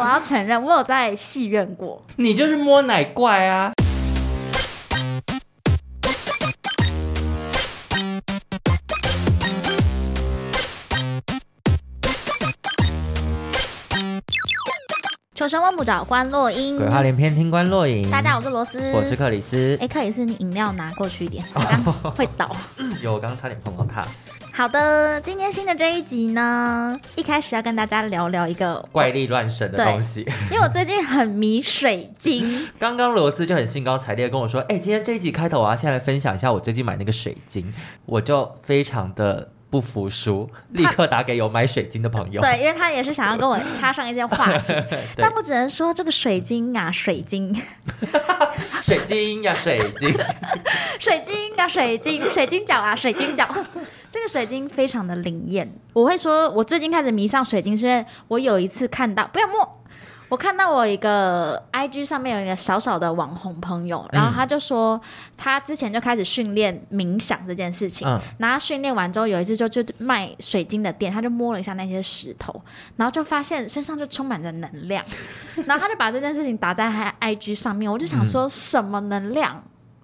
我要承认，我有在戏院过。你就是摸奶怪啊！求生问不找关洛英，鬼话连篇听关洛影。大家好，我是罗斯，我是克里斯。哎，克里斯，你饮料拿过去一点，会倒。有，我刚刚差点碰到它。好的，今天新的这一集呢，一开始要跟大家聊聊一个怪力乱神的东西，因为我最近很迷水晶。刚刚罗斯就很兴高采烈跟我说：“哎，今天这一集开头我要先来分享一下我最近买那个水晶。”我就非常的。不服输，立刻打给有买水晶的朋友。对，因为他也是想要跟我插上一些话题，但我只能说这个水晶啊，水晶，水晶呀，水晶，水晶啊，水晶，水晶脚啊，水晶脚，这个水晶非常的灵验。我会说，我最近开始迷上水晶，是因为我有一次看到，不要摸。我看到我一个 IG 上面有一个小小的网红朋友，然后他就说他之前就开始训练冥想这件事情，嗯、然后训练完之后有一次就去卖水晶的店，他就摸了一下那些石头，然后就发现身上就充满着能量，然后他就把这件事情打在他 IG 上面，我就想说什么能量？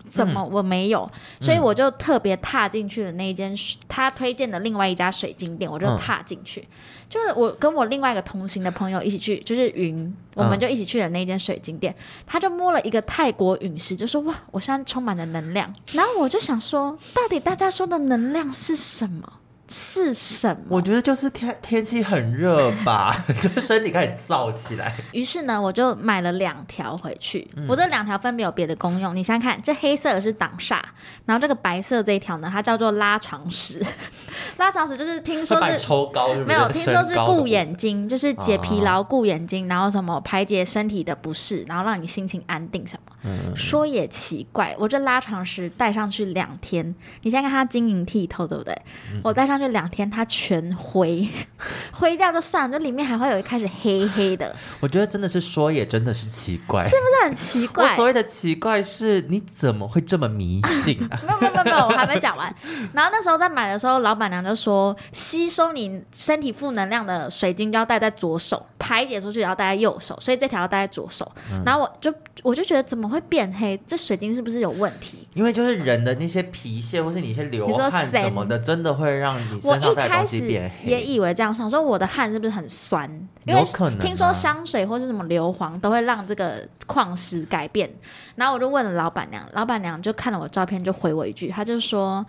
怎么我没有？所以我就特别踏进去的那一间他推荐的另外一家水晶店，我就踏进去。就是我跟我另外一个同行的朋友一起去，就是云，我们就一起去的那间水晶店。他就摸了一个泰国陨石，就说：“哇，我现在充满了能量。”然后我就想说，到底大家说的能量是什么？是什么？我觉得就是天天气很热吧，就是身体开始燥起来。于是呢，我就买了两条回去。嗯、我这两条分别有别的功用，你想想看，这黑色的是挡煞，然后这个白色这一条呢，它叫做拉长石。拉长石就是听说是抽高是是，没有听说是顾眼睛，就是解疲劳、顾眼睛，然后什么排解身体的不适，然后让你心情安定什么。嗯、说也奇怪，我这拉长石戴上去两天，你现在看它晶莹剔透，对不对？嗯、我戴上。这两天它全灰，灰掉就算了，这里面还会有一开始黑黑的。我觉得真的是说也真的是奇怪，是不是很奇怪？我所谓的奇怪是你怎么会这么迷信啊？没有没有没有，我还没讲完。然后那时候在买的时候，老板娘就说，吸收你身体负能量的水晶要戴在左手，排解出去也要戴在右手，所以这条要戴在左手。嗯、然后我就我就觉得怎么会变黑？这水晶是不是有问题？因为就是人的那些皮屑或是你一些流汗什么的，真的会让。我一开始也以为这样，想说我的汗是不是很酸？因为听说香水或是什么硫磺都会让这个矿石改变。然后我就问了老板娘，老板娘就看了我照片，就回我一句，她就说：“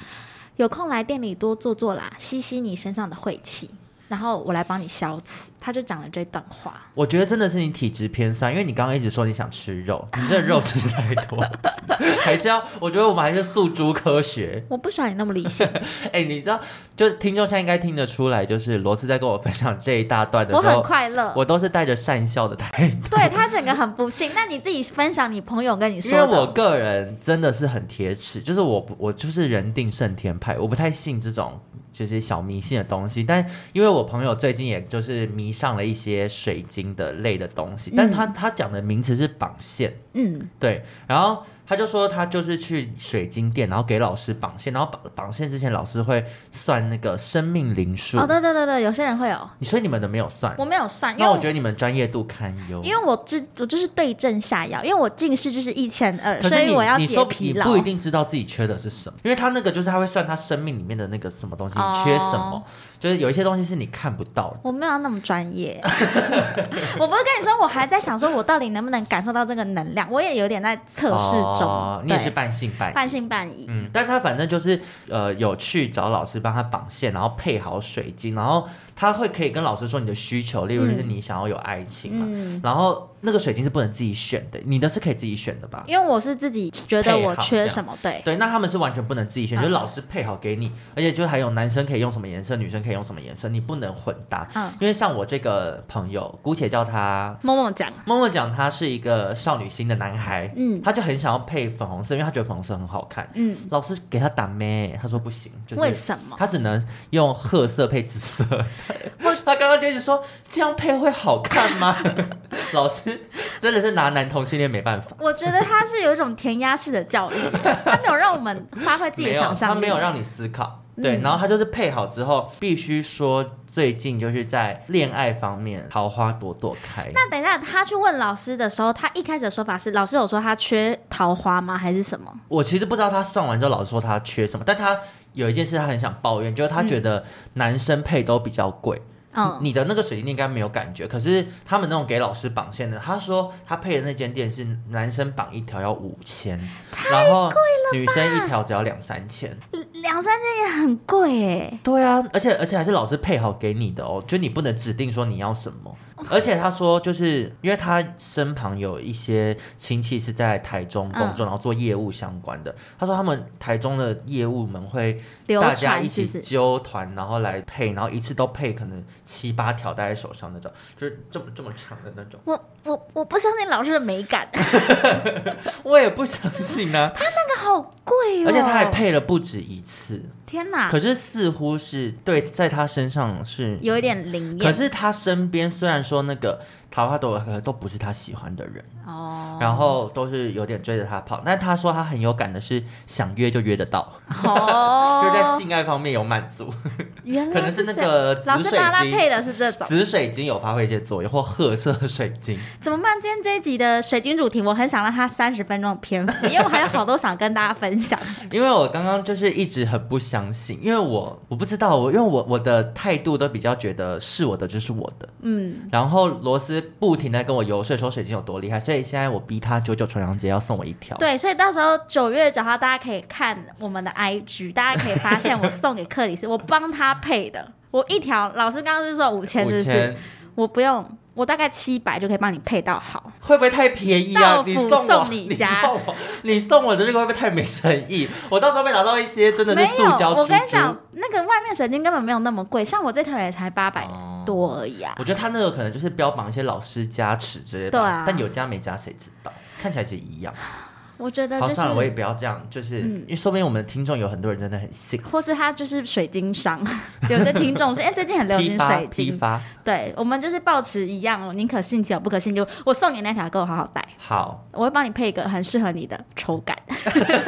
有空来店里多坐坐啦，吸吸你身上的晦气。”然后我来帮你消磁，他就讲了这段话。我觉得真的是你体质偏酸，因为你刚刚一直说你想吃肉，你这肉吃太多，还是要？我觉得我们还是诉诸科学。我不喜欢你那么理性。哎，你知道，就是听众现在应该听得出来，就是罗斯在跟我分享这一大段的时候，我很快乐，我都是带着善笑的态度。对，他整个很不幸。那你自己分享你朋友跟你说，因为我个人真的是很铁齿，就是我我就是人定胜天派，我不太信这种。就是小迷信的东西，但因为我朋友最近也就是迷上了一些水晶的类的东西，但他、嗯、他讲的名词是绑线，嗯，对，然后。他就说他就是去水晶店，然后给老师绑线，然后绑绑线之前老师会算那个生命灵数。哦，对对对对，有些人会有。所以你们的没有算？我没有算，因为那我觉得你们专业度堪忧。因为我这我就是对症下药，因为我近视就是一千二，所以我要解疲劳。你不一定知道自己缺的是什么，因为他那个就是他会算他生命里面的那个什么东西，你缺什么，哦、就是有一些东西是你看不到的。我没有那么专业，我不是跟你说，我还在想说我到底能不能感受到这个能量，我也有点在测试中。哦、你也是。半信半疑，半信半疑。嗯，但他反正就是呃，有去找老师帮他绑线，然后配好水晶，然后他会可以跟老师说你的需求，例如就是你想要有爱情嘛，嗯、然后那个水晶是不能自己选的，你的是可以自己选的吧？因为我是自己觉得我缺什么，对对，那他们是完全不能自己选，就是老师配好给你，而且就还有男生可以用什么颜色，女生可以用什么颜色，你不能混搭。嗯，因为像我这个朋友，姑且叫他默默讲，默默讲他是一个少女心的男孩，嗯，他就很想要配粉红色，因为他觉得粉红色很好看，嗯，老师给他打咩，他说不行，就是为什么？他只能用褐色配紫色。他刚刚就一直说这样配会好看吗？老师 真的是拿男同性恋没办法。我觉得他是有一种填鸭式的教育，他没有让我们发挥自己的想象力，他没有让你思考。对，然后他就是配好之后，必须说最近就是在恋爱方面桃花朵朵开。那等一下他去问老师的时候，他一开始的说法是老师有说他缺桃花吗？还是什么？我其实不知道他算完之后老师说他缺什么，但他有一件事他很想抱怨，就是他觉得男生配都比较贵。嗯，你的那个水晶店应该没有感觉，可是他们那种给老师绑线的，他说他配的那间店是男生绑一条要五千，然后女生一条只要两三千。两三千也很贵哎。对啊，而且而且还是老师配好给你的哦，就你不能指定说你要什么。而且他说，就是因为他身旁有一些亲戚是在台中工作，然后做业务相关的。他说他们台中的业务们会大家一起揪团，然后来配，然后一次都配可能七八条戴在手上那种，就是这么这么长的那种。我我我不相信老师的美感，我也不相信啊。他那个好贵哦，而且他还配了不止一次。天哪！可是似乎是对，在他身上是有一点灵验。可是他身边虽然说那个桃花朵朵都不是他喜欢的人哦，然后都是有点追着他跑。但他说他很有感的是想约就约得到哦，就是在性爱方面有满足。原来可能是那个紫水晶，老师他配的是这种紫水晶有发挥一些作用，或褐色水晶。怎么办？今天这一集的水晶主题，我很想让他三十分钟的篇幅，因为我还有好多想跟大家分享。因为我刚刚就是一直很不。相信，因为我我不知道，我因为我我的态度都比较觉得是我的就是我的，嗯，然后罗斯不停的跟我游说说水晶有多厉害，所以现在我逼他九九重阳节要送我一条，对，所以到时候九月九号大家可以看我们的 IG，大家可以发现我送给克里斯，我帮他配的，我一条老师刚刚是说五千，是不是？我不用。我大概七百就可以帮你配到好，会不会太便宜啊？你送我，你家，你送我，你送我的这个会不会太没诚意？我到时候被拿到一些真的是塑胶。我跟你讲，那个外面水晶根本没有那么贵，像我这条也才八百多而已啊。我觉得他那个可能就是标榜一些老师加持之类的，对啊，但有加没加谁知道？看起来是一样。我觉得、就是，好算了，我也不要这样，就是、嗯、因为说不定我们的听众有很多人真的很信，或是他就是水晶商，有些听众说，哎、欸，最近很流行水晶，批发，对，我们就是保持一样，宁可信其有，不可信就我送你那条，给我好好戴，好，我会帮你配一个很适合你的抽感，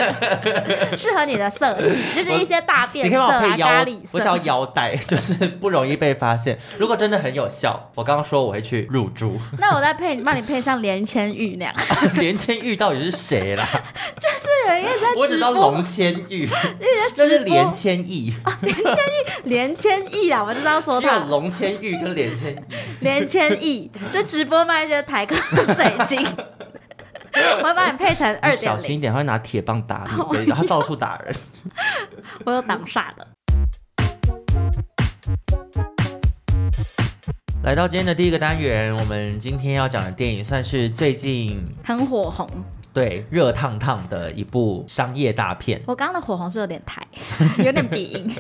适合你的色系，就是一些大变色啊，咖喱色，我叫腰带，就是不容易被发现。如果真的很有效，我刚刚说我会去入珠，那我再配，帮你配上连千玉那样，连千玉到底是谁啦？就是有一个在直播，我只知道龙千玉，这是连千亿啊，连千亿，连千亿啊！我就知道说他龙千玉跟连千亿，连千亿就直播卖一些台客水晶，我会帮你配成二点零，小心一点，会拿铁棒打你，然后到处打人。我有挡煞的。来到今天的第一个单元，我们今天要讲的电影算是最近很火红。对，热烫烫的一部商业大片。我刚刚的火红是有点太，有点鼻音。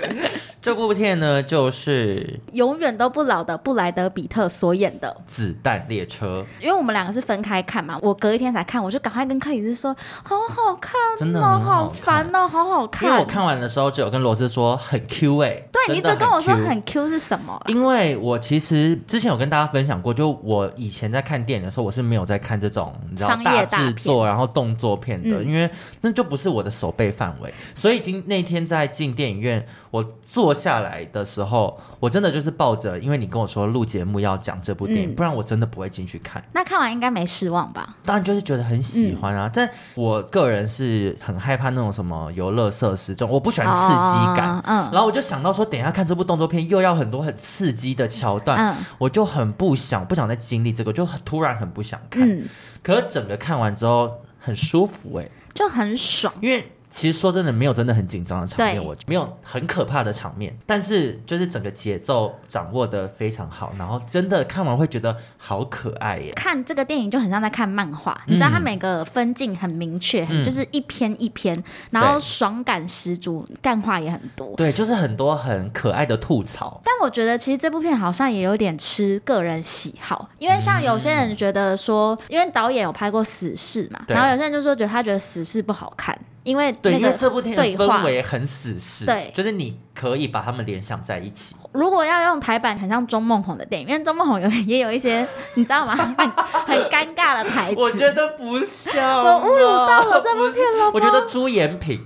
这部片呢，就是永远都不老的布莱德比特所演的《子弹列车》。因为我们两个是分开看嘛，我隔一天才看，我就赶快跟克里斯说：“好好看，真的好，好烦哦，好好看。”因为我看完的时候，就有跟罗斯说很 Q 哎、欸。对，你一直跟我说很 Q 是什么？因为我其实之前有跟大家分享过，就我以前在看电影的时候，我是没有在看这种你知道大制作然后动作片的，嗯、因为那就不是我的手背范围。所以今那天在进电影院，我坐下来的时候，我真的就是抱着，因为你跟我说录节目要讲这部电影，嗯、不然我真的不会进去看。那看完应该没失望吧？当然就是觉得很喜欢啊，嗯、但我个人是很害怕那种什么游乐设施这种，我不喜欢刺激感。哦、嗯，然后我就想到说，等一下看这部动作片又要很多很刺激的桥段，嗯、我就很不想不想再经历这个，就很突然很不想看。嗯、可是整个看完之后很舒服哎、欸，就很爽，因为。其实说真的，没有真的很紧张的场面，对我没有很可怕的场面，但是就是整个节奏掌握的非常好，然后真的看完会觉得好可爱耶。看这个电影就很像在看漫画，嗯、你知道它每个分镜很明确，嗯、就是一篇一篇，然后爽感十足，干话也很多。对，就是很多很可爱的吐槽。但我觉得其实这部片好像也有点吃个人喜好，因为像有些人觉得说，嗯、因为导演有拍过《死侍》嘛，然后有些人就说觉得他觉得《死侍》不好看。因为对，因为这部电影氛围很死侍，对，就是你可以把他们联想在一起。如果要用台版，很像钟梦红的电影，因为钟梦红有 也有一些，你知道吗？很很尴尬的台词。我觉得不像。我侮辱到了这部片了。我觉得朱延平，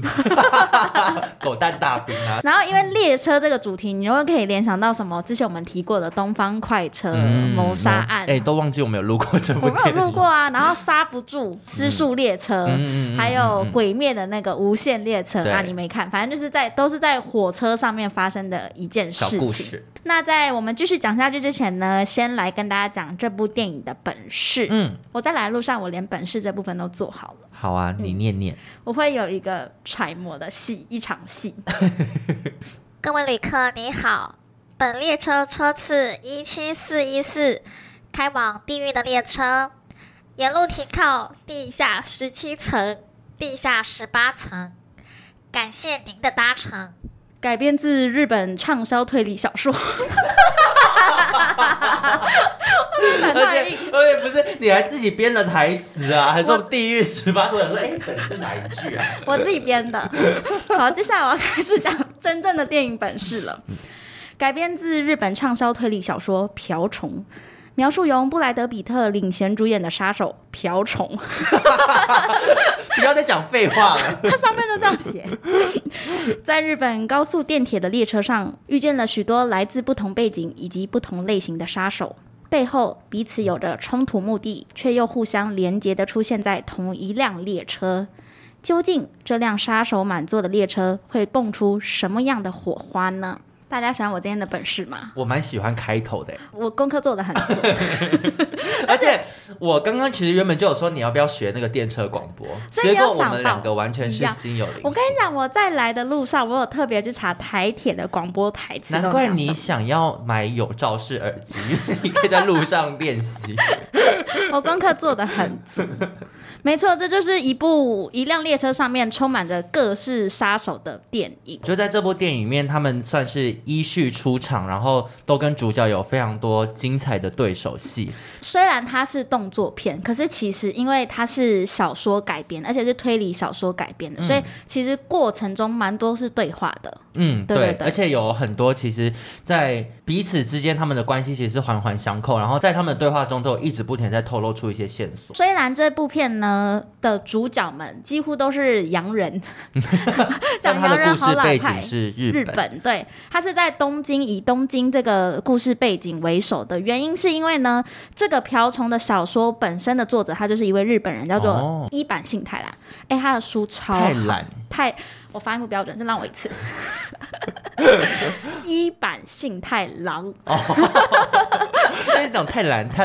狗蛋大兵啊。然后因为列车这个主题，你又可以联想到什么？之前我们提过的东方快车谋杀案。哎、嗯，都忘记我们有录过这部片。我没有录过啊。然后刹不住失速列车，嗯、还有鬼灭的那个无限列车啊，你没看？反正就是在都是在火车上面发生的一件事情。那在我们继续讲下去之前呢，先来跟大家讲这部电影的本事。嗯，我在来的路上，我连本事这部分都做好了。好啊，你念念。我会有一个揣摩的戏，一场戏。各位旅客，你好，本列车车次一七四一四，开往地狱的列车，沿路停靠地下十七层、地下十八层，感谢您的搭乘。改编自日本畅销推理小说，而且而且不是，你还自己编了台词啊？还说地狱十八层？说哎，本是哪一句啊？我自己编的。好，接下来我要开始讲真正的电影本事了。改编自日本畅销推理小说《瓢虫》。描述由布莱德比特领衔主演的杀手瓢虫，不要再讲废话了。它上面就这样写，在日本高速电铁的列车上，遇见了许多来自不同背景以及不同类型的杀手，背后彼此有着冲突目的，却又互相连结的出现在同一辆列车。究竟这辆杀手满座的列车会蹦出什么样的火花呢？大家喜欢我今天的本事吗？我蛮喜欢开头的，我功课做的很足。而且我刚刚其实原本就有说你要不要学那个电车广播，结果我们两个完全是心有灵犀。我跟你讲，我在来的路上，我有特别去查台铁的广播台词。难怪你想要买有罩式耳机，你可以在路上练习。我功课做的很足。没错，这就是一部一辆列车上面充满着各式杀手的电影。就在这部电影里面，他们算是依序出场，然后都跟主角有非常多精彩的对手戏。虽然它是动作片，可是其实因为它是小说改编，而且是推理小说改编的，嗯、所以其实过程中蛮多是对话的。嗯，对，对，对，对，而且有很多其实，在彼此之间他们的关系其实是环环相扣，然后在他们的对话中都有一直不停在透露出一些线索。虽然这部片呢。呃的主角们几乎都是洋人，讲洋人好老派。是日本，日本对，他是在东京，以东京这个故事背景为首的原因是因为呢，这个瓢虫的小说本身的作者他就是一位日本人，叫做一坂幸太郎。哎、欸，他的书超太懒，太我发音不标准，再让我一次。一版幸太郎，哦，就是讲太懒，太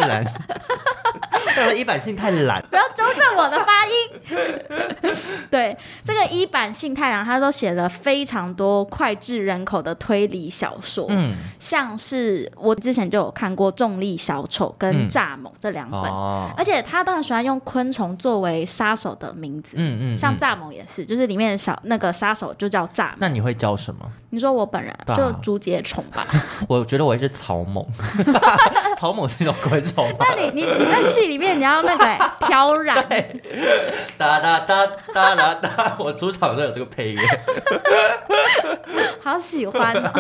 懒。伊坂幸太懒，不要纠正我的发音。对，这个伊坂幸太郎，他都写了非常多脍炙人口的推理小说，嗯，像是我之前就有看过《重力小丑》跟《蚱蜢》这两本，嗯哦，而且他都很喜欢用昆虫作为杀手的名字，嗯嗯，嗯，像蚱蜢也是，就是里面的小那个杀手就叫蚱蜢。那你会叫什么？你说我本人就竹节虫吧？我觉得我会是草蜢，草蜢是一种昆虫。那你你你在戏里面你要那个 挑染？哒哒哒哒哒哒，我出场都有这个配乐，好喜欢哦。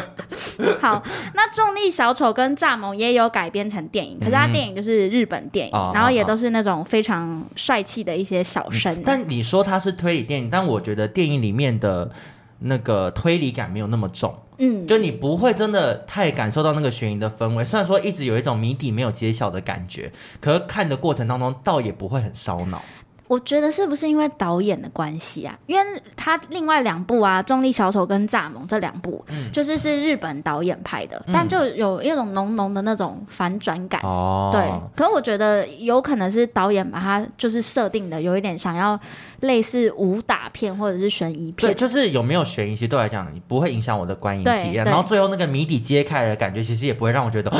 好，那重力小丑跟蚱蜢也有改编成电影，可是它电影就是日本电影，嗯、然后也都是那种非常帅气的一些小生、嗯。但你说它是推理电影，但我觉得电影里面的。那个推理感没有那么重，嗯，就你不会真的太感受到那个悬疑的氛围。虽然说一直有一种谜底没有揭晓的感觉，可是看的过程当中倒也不会很烧脑。我觉得是不是因为导演的关系啊？因为他另外两部啊，《重力小丑》跟《蚱蜢》这两部，嗯，就是是日本导演拍的，嗯，但就有一种浓浓的那种反转感。哦，对。可是我觉得有可能是导演把它就是设定的有一点想要类似武打片或者是悬疑片。对，就是有没有悬疑，其实对我来讲不会影响我的观影体验。然后最后那个谜底揭开的感觉，其实也不会让我觉得。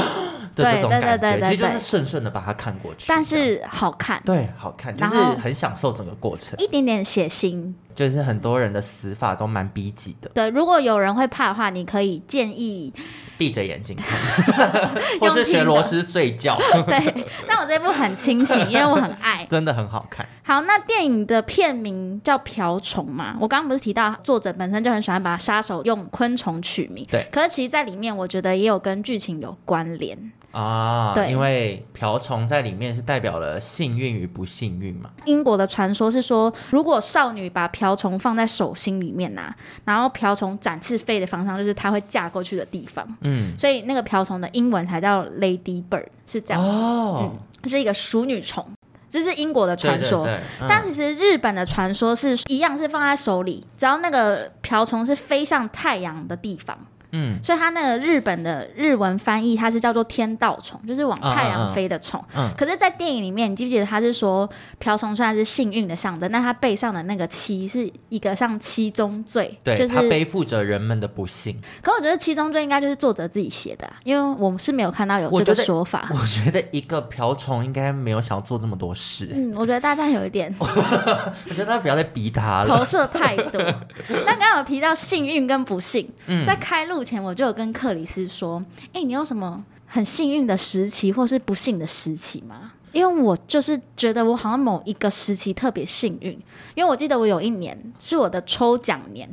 对对对对对，其实就是顺顺的把它看过去，但是好看，对，好看，就是很享受整个过程，一点点血腥，就是很多人的死法都蛮逼急的。对，如果有人会怕的话，你可以建议闭着眼睛看，或是学罗斯睡觉。对，但我这部很清醒，因为我很爱，真的很好看。好，好，那电影的片名叫《瓢虫》嘛？我刚刚不是提到作者本身就很喜欢把杀手用昆虫取名？对。可是其实，在里面我觉得也有跟剧情有关联啊。对，因为瓢虫在里面是代表了幸运与不幸运嘛。英国的传说是说，如果少女把瓢虫放在手心里面呐、啊，然后瓢虫展翅飞的方向就是她会嫁过去的地方。嗯。所以那个瓢虫的英文才叫 Lady Bird，是这样子。哦。嗯，是一个淑女虫。这是英国的传说，对对对嗯、但其实日本的传说是一样，是放在手里，只要那个瓢虫是飞向太阳的地方。嗯，所以它那个日本的日文翻译，它是叫做天道虫，就是往太阳飞的虫。嗯，嗯，可是，在电影里面，你记不记得他是说瓢虫虽然是幸运的象征，但它背上的那个七是一个像七宗罪，对，就是它背负着人们的不幸。可我觉得七宗罪应该就是作者自己写的，啊，因为我们是没有看到有这个说法。我觉得一个瓢虫应该没有想要做这么多事。嗯，我觉得大家有一点，我觉得大家不要再逼他了，投射太多。那刚刚有提到幸运跟不幸，嗯，在开录前我就有跟克里斯说：“哎、欸，你有什么很幸运的时期，或是不幸的时期吗？因为我就是觉得我好像某一个时期特别幸运，因为我记得我有一年是我的抽奖年，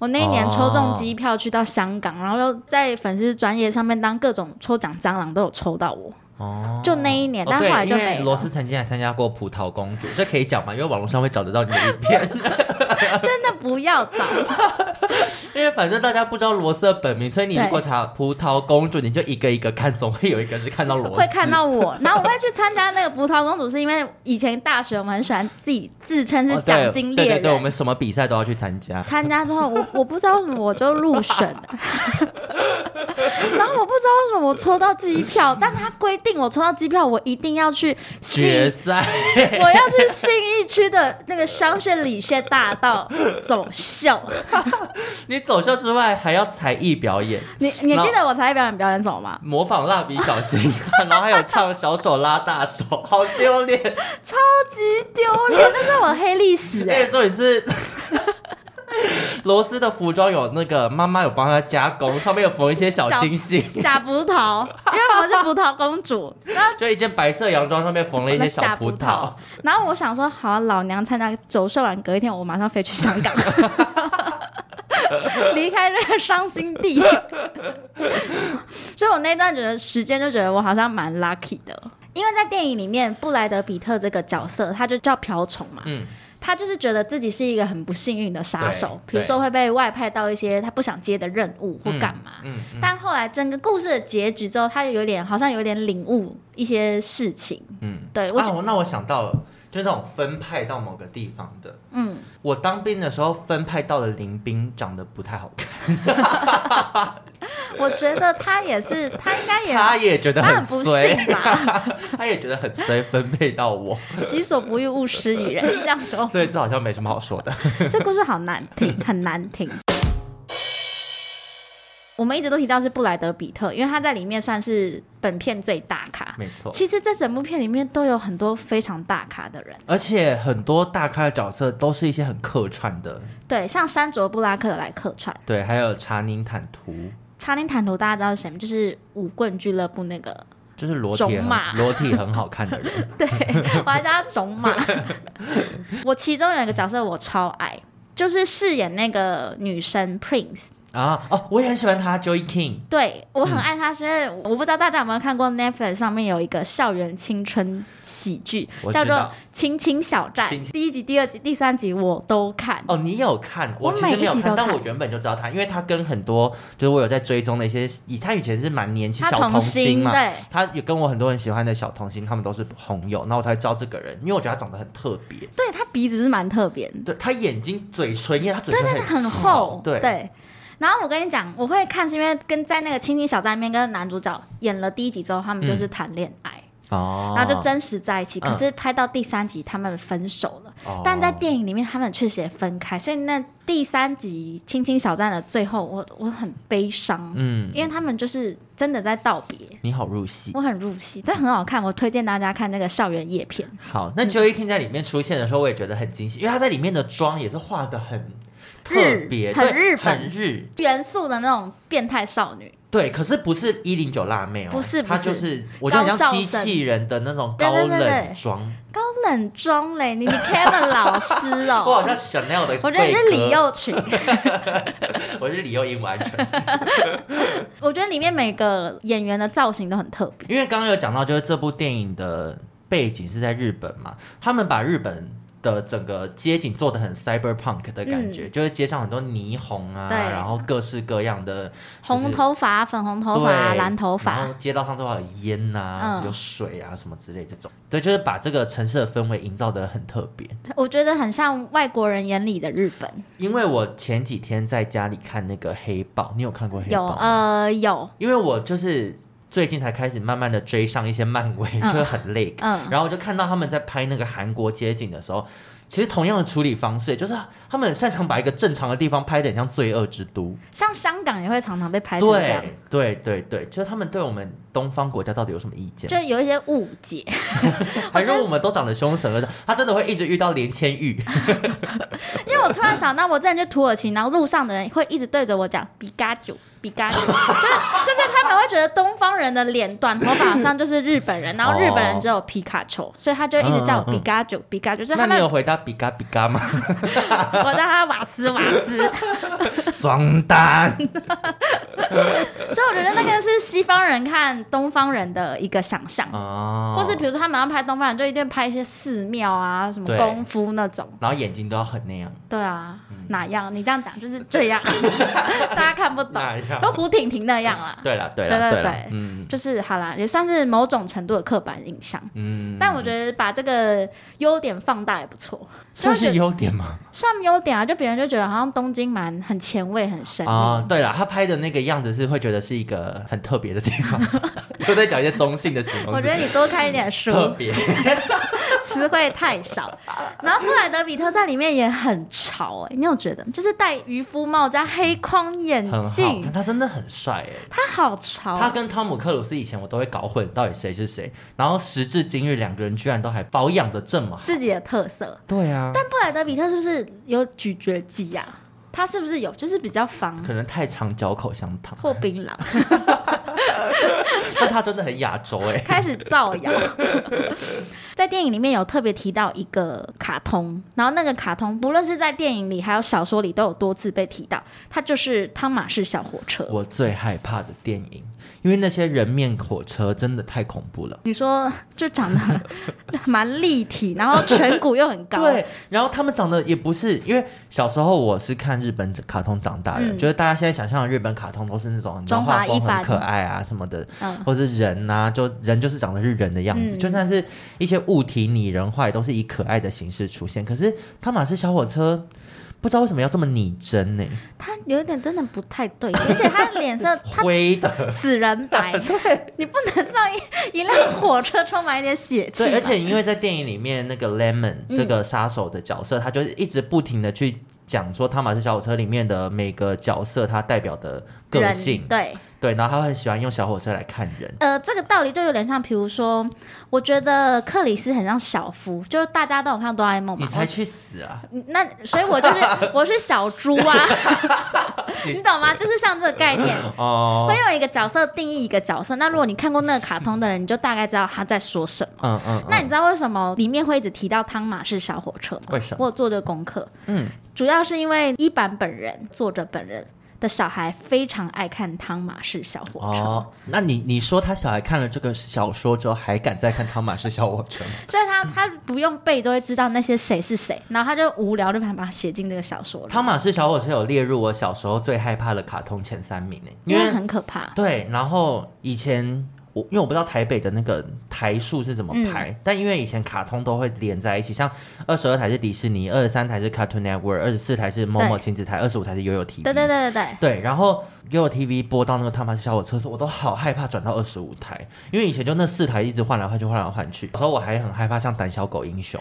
我那一年抽中机票去到香港，哦、然后又在粉丝专业上面当各种抽奖蟑螂都有抽到我。”哦，就那一年，但后来就没了。罗斯曾经还参加过《葡萄公主》，这可以讲吗？因为网络上会找得到你的影片。真的不要找，因为反正大家不知道罗斯的本名，所以你如果查《葡萄公主》，你就一个一个看，总会有一个是看到罗斯，会看到我。然后我会去参加那个《葡萄公主》，是因为以前大学我们很喜欢自己自称是奖金猎人，对对对，我们什么比赛都要去参加。参加之后，我我不知道为什么我就入选了，然后我不知道为什么我抽到机票，但他规定。我抽到机票，我一定要去决 赛。我要去信义区的那个香榭里榭大道走秀。你走秀之外还要才艺表演。你你记得我才艺表演表演什么吗？模仿蜡笔小新，然后还有唱小手拉大手，好丢脸，超级丢脸，那是我黑历史哎、欸。重点是。罗斯的服装有那个妈妈有帮他加工，上面有缝一些小星星，假葡萄，因为我是葡萄公主，然后就一件白色洋装上面缝了一些小葡萄，葡萄。然后我想说，好、啊，老娘参加走秀完，隔一天我马上飞去香港，离开这个伤心地。所以我那段觉得时间就觉得我好像蛮 lucky 的，因为在电影里面布莱德比特这个角色，他就叫瓢虫嘛，嗯。他就是觉得自己是一个很不幸运的杀手，比如说会被外派到一些他不想接的任务或干嘛。嗯嗯嗯、但后来整个故事的结局之后，他就有点好像有点领悟一些事情。嗯，对。我啊，那我想到了，就是这种分派到某个地方的。嗯，我当兵的时候分派到的林兵长得不太好看。我觉得他也是，他应该也，他也觉得很，很不幸吧？他也觉得很衰，分配到我，己所不欲，勿施于人，是 这样说。所以这好像没什么好说的。这故事好难听，很难听。我们一直都提到是布莱德比特，因为他在里面算是本片最大咖。没错，其实这整部片里面都有很多非常大咖的人，而且很多大咖的角色都是一些很客串的。对，像山卓布拉克来客串。对，还有查宁坦图。查林坦图大家知道是谁吗？就是舞棍俱乐部那个，就是裸体马，裸体很好看的人。对，我还叫他种马。我其中有一个角色我超爱，就是饰演那个女生 Prince。啊哦，我也很喜欢他，Joey King。对，我很爱他，是因为我不知道大家有没有看过 Netflix 上面有一个校园青春喜剧，叫做《青青小站》，第一集、第二集、第三集我都看。哦，你有看？我其实没有看，但我原本就知道他，因为他跟很多就是我有在追踪的一些，以他以前是蛮年轻小童星嘛，对，他有跟我很多人喜欢的小童星，他们都是朋友，然后我才知道这个人，因为我觉得他长得很特别。对，他鼻子是蛮特别，对，他眼睛、嘴唇，因为他嘴唇很，很厚，对对。然后我跟你讲，我会看是因为跟在那个《青青小站》里面跟男主角演了第一集之后，他们就是谈恋爱，哦、后就真实在一起。哦、可是拍到第三集，他们分手了。嗯、但在电影里面，他们确实也分开。所以那第三集《青青小站》的最后，我我很悲伤，嗯，因为他们就是真的在道别。你好入戏，我很入戏，但很好看，我推荐大家看那个校园夜片。好，那 Joey King 在里面出现的时候，我也觉得很惊喜，因为他在里面的妆也是画的很。特别很日本很日。元素的那种变态少女，对，可是不是一零九辣妹哦，不是，不是，她就是我觉得像机器人的那种高冷妆，高冷妆嘞，你你 Kevin 老师哦，我好像 Chanel 的，我觉得你是李幼群，我是李幼英完全。我觉得里面每个演员的造型都很特别，因为刚刚有讲到，就是这部电影的背景是在日本嘛，他们把日本。的整个街景做的很 cyberpunk 的感觉，嗯、就是街上很多霓虹啊，然后各式各样的、就是、红头发、粉红头发、蓝头发，然后街道上都有烟啊、嗯、有水啊什么之类这种。对，就是把这个城市的氛围营造的很特别。我觉得很像外国人眼里的日本。因为我前几天在家里看那个黑豹，你有看过黑豹？有，呃，有。因为我就是。最近才开始慢慢的追上一些漫威，嗯、就很累。嗯，然后我就看到他们在拍那个韩国街景的时候，其实同样的处理方式，就是他们很擅长把一个正常的地方拍的很像罪恶之都。像香港也会常常被拍成这样。对对对对，就是他们对我们东方国家到底有什么意见？就有一些误解，还说我们都长得凶神恶煞，他真的会一直遇到连千玉。因为我突然想到，我之前去土耳其，然后路上的人会一直对着我讲比嘎九。比嘎，就是就是他们会觉得东方人的脸短头发好像就是日本人，然后日本人只有皮卡丘，所以他就一直叫我比嘎九比嘎九。就是他们那你有回答比嘎比嘎吗？我叫他瓦斯瓦斯，双蛋。所以我觉得那个是西方人看东方人的一个想象，哦，或是比如说他们要拍东方人，就一定拍一些寺庙啊，什么功夫那种，然后眼睛都要很那样。对啊，哪样？你这样讲就是这样，大家看不懂。都胡婷婷那样啦，对了，对了，对了，对，嗯，就是好啦，也算是某种程度的刻板印象，嗯，但我觉得把这个优点放大也不错，算是优点吗？算优点啊，就别人就觉得好像东京蛮很前卫、很神啊。对了，他拍的那个样子是会觉得是一个很特别的地方，都在讲一些中性的形容。我觉得你多看一点书，特别，词汇太少。然后布莱德比特在里面也很潮哎，你有觉得？就是戴渔夫帽加黑框眼镜，他真的很帅哎，他好潮。他跟汤姆克鲁斯以前我都会搞混，到底谁是谁？然后时至今日，两个人居然都还保养的这么好，自己的特色。对啊，但布莱德比特是不是有咀嚼肌呀？他是不是有？就是比较防，可能太常嚼口香糖或槟榔。但他真的很亚洲哎，开始造谣。在电影里面有特别提到一个卡通，然后那个卡通不论是在电影里还有小说里都有多次被提到，它就是汤马士小火车。我最害怕的电影。因为那些人面火车真的太恐怖了。你说就长得蛮立体，然后颧骨又很高。对，然后他们长得也不是，因为小时候我是看日本卡通长大的，嗯、就是大家现在想象的日本卡通都是那种中华风很可爱啊什么的，嗯、或是人呐、啊，就人就是长得是人的样子，嗯、就算是一些物体拟人化，也都是以可爱的形式出现。可是汤马斯小火车。不知道为什么要这么拟真呢？他有点真的不太对，而且他脸色 灰的死人白。对，你不能让一一辆火车充满一点血气。对，而且因为在电影里面，那个 Lemon 这个杀手的角色，嗯、他就一直不停的去讲说，汤马斯小火车里面的每个角色，他代表的个性。对。对，然后他很喜欢用小火车来看人。呃，这个道理就有点像，比如说，我觉得克里斯很像小夫，就是大家都有看哆啦 A 梦嘛。你才去死啊！那所以我就是 我是小猪啊，你懂吗？就是像这个概念，哦，会用一个角色定义一个角色。那如果你看过那个卡通的人，你就大概知道他在说什么。嗯嗯。那你知道为什么里面会一直提到汤马是小火车吗？为什么？我有做这个功课。嗯，主要是因为一版本人，作者本人。的小孩非常爱看汤马士小火车。哦，那你你说他小孩看了这个小说之后还敢再看汤马士小火车吗？所 以他他不用背都会知道那些谁是谁，然后他就无聊就把它写进这个小说里。汤马士小火车有列入我小时候最害怕的卡通前三名呢，因为很可怕。对，然后以前。我因为我不知道台北的那个台数是怎么排，嗯、但因为以前卡通都会连在一起，像二十二台是迪士尼，二十三台是 Cartoon Network，二十四台是 Momo 亲子台，二十五台是 YoYo TV。对对对对对。对，然后 YoYo TV 播到那个汤马斯小火车时，我都好害怕转到二十五台，因为以前就那四台一直换来换去，换来换去，有时候我还很害怕像胆小狗英雄。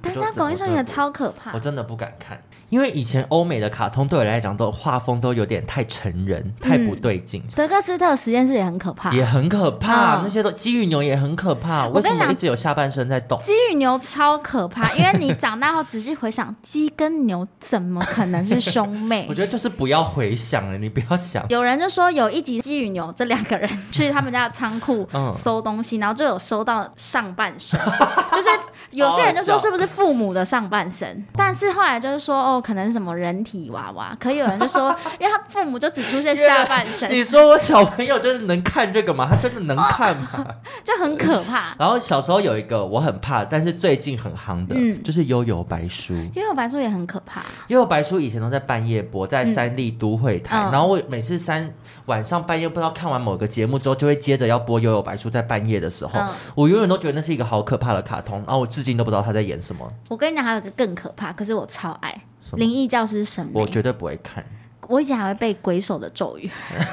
但是狗英雄也超可怕，我真的不敢看。因为以前欧美的卡通对我来讲都画风都有点太成人，嗯、太不对劲。德克斯特实验室也很可怕，也很可怕。哦、那些都鸡与牛也很可怕。为什么一直有下半身在动？鸡与牛超可怕，因为你长大后仔细回想，鸡跟牛怎么可能是兄妹？我觉得就是不要回想了，你不要想。有人就说有一集鸡与牛这两个人去他们家的仓库搜东西，嗯、然后就有搜到上半身，就是有些人就说是不是父母的上半身，但是后来就是说哦。可能是什么人体娃娃，可有人就说，因为他父母就只出现下半身。你说我小朋友真的能看这个吗？他真的能看吗？就很可怕。然后小时候有一个我很怕，但是最近很夯的，嗯，就是悠悠白书。悠悠白书也很可怕。悠悠白书以前都在半夜播，在三立都会台。嗯、然后我每次三晚上半夜不知道看完某个节目之后，就会接着要播悠悠白书，在半夜的时候，嗯、我永远都觉得那是一个好可怕的卡通。然后我至今都不知道他在演什么。我跟你讲，还有个更可怕，可是我超爱。灵异教师神，我绝对不会看。我以前还会背鬼手的咒语。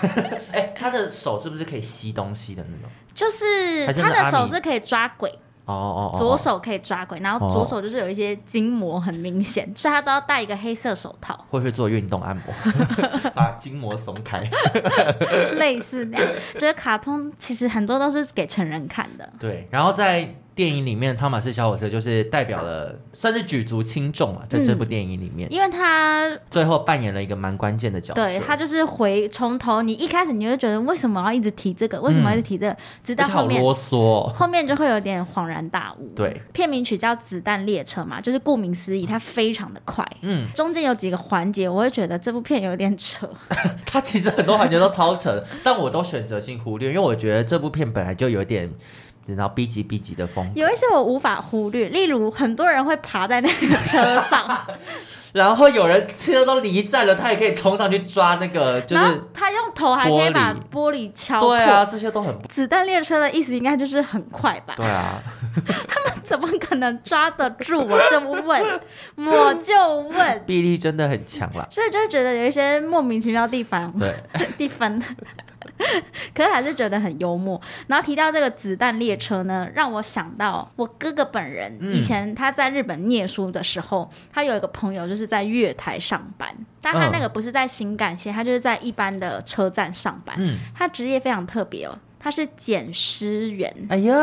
哎，他的手是不是可以吸东西的那种？就是他的手是可以抓鬼。哦哦哦。左手可以抓鬼，然后左手就是有一些筋膜很明显，所以他都要戴一个黑色手套。会去做运动按摩，把筋膜松开。类似那样，觉得卡通其实很多都是给成人看的。对，然后在。电影里面，汤马斯小火车就是代表了，算是举足轻重啊，在这部电影里面，因为他最后扮演了一个蛮关键的角色。对，他就是回从头，你一开始你会觉得为什么要一直提这个？为什么要一直提这个？直到后面好啰嗦，后面就会有点恍然大悟。对，片名曲叫《子弹列车》嘛，就是顾名思义，它非常的快。嗯，中间有几个环节，我会觉得这部片有点扯。它其实很多环节都超扯，但我都选择性忽略，因为我觉得这部片本来就有点。然后 B 级 B 级的风，有一些我无法忽略，例如很多人会爬在那个车上，然后有人车都离站了，他也可以冲上去抓那个，就是他用头还可以把玻璃敲破。对啊，这些都很。子弹列车的意思应该就是很快吧？对啊，他们怎么可能抓得住？我就问，我就问，臂力真的很强了，所以就会觉得有一些莫名其妙的地方，对地方。可是还是觉得很幽默。然后提到这个子弹列车呢，让我想到我哥哥本人以前他在日本念书的时候，嗯、他有一个朋友就是在月台上班，但他那个不是在新干线，他就是在一般的车站上班。嗯，他职业非常特别哦，他是捡尸员。哎呀，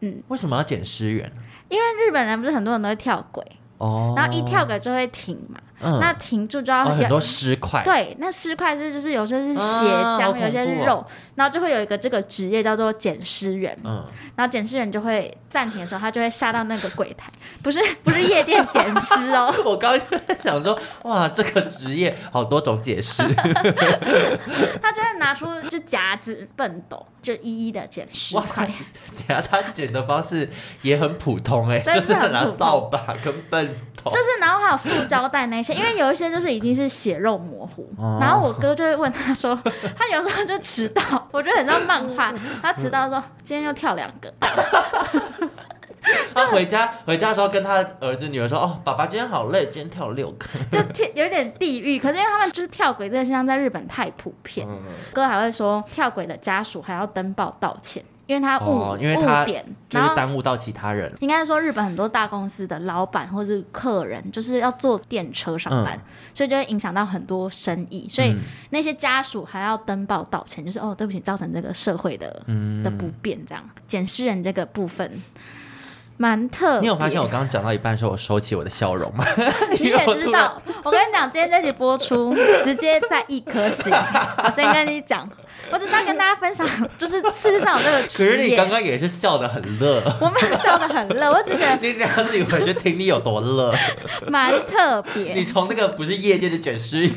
嗯，为什么要捡尸员？因为日本人不是很多人都会跳轨哦，然后一跳轨就会停嘛。嗯、那停住就要很多尸块，对，那尸块是就是有些是血浆，啊、有些是肉，哦、然后就会有一个这个职业叫做捡尸员。嗯，然后捡尸员就会暂停的时候，他就会下到那个柜台，不是 不是夜店捡尸哦。我刚刚就在想说，哇，这个职业好多种解释。他就会拿出就夹子、畚斗，就一一的捡尸块。等下他捡的方式也很普通哎、欸，就是拿扫把跟畚。就是，然后还有塑胶袋那些，因为有一些就是已经是血肉模糊。哦、然后我哥就会问他说，他有时候就迟到，我觉得很像漫画。他迟到说今天又跳两个。他回家回家的时候跟他儿子女儿说，哦，爸爸今天好累，今天跳了六个。就有点地狱，可是因为他们就是跳轨这个现象在日本太普遍。嗯、哥还会说跳轨的家属还要登报道歉。因为他误、哦、因为他误点，就是耽误到其他人。应该说，日本很多大公司的老板或是客人，就是要坐电车上班，嗯、所以就会影响到很多生意。所以那些家属还要登报道歉，就是哦，对不起，造成这个社会的、嗯、的不便。这样，捡尸人这个部分蛮特。你有发现我刚刚讲到一半的时候，我收起我的笑容吗？你也知道，我跟你讲，今天这集播出直接在一颗星。我先跟你讲。我只是要跟大家分享，就是世界上有这个职业。可是你刚刚也是笑得很乐。我没有笑得很乐，我只觉得 你这样子回去听你有多乐，蛮特别。你从那个不是业界的卷尸员，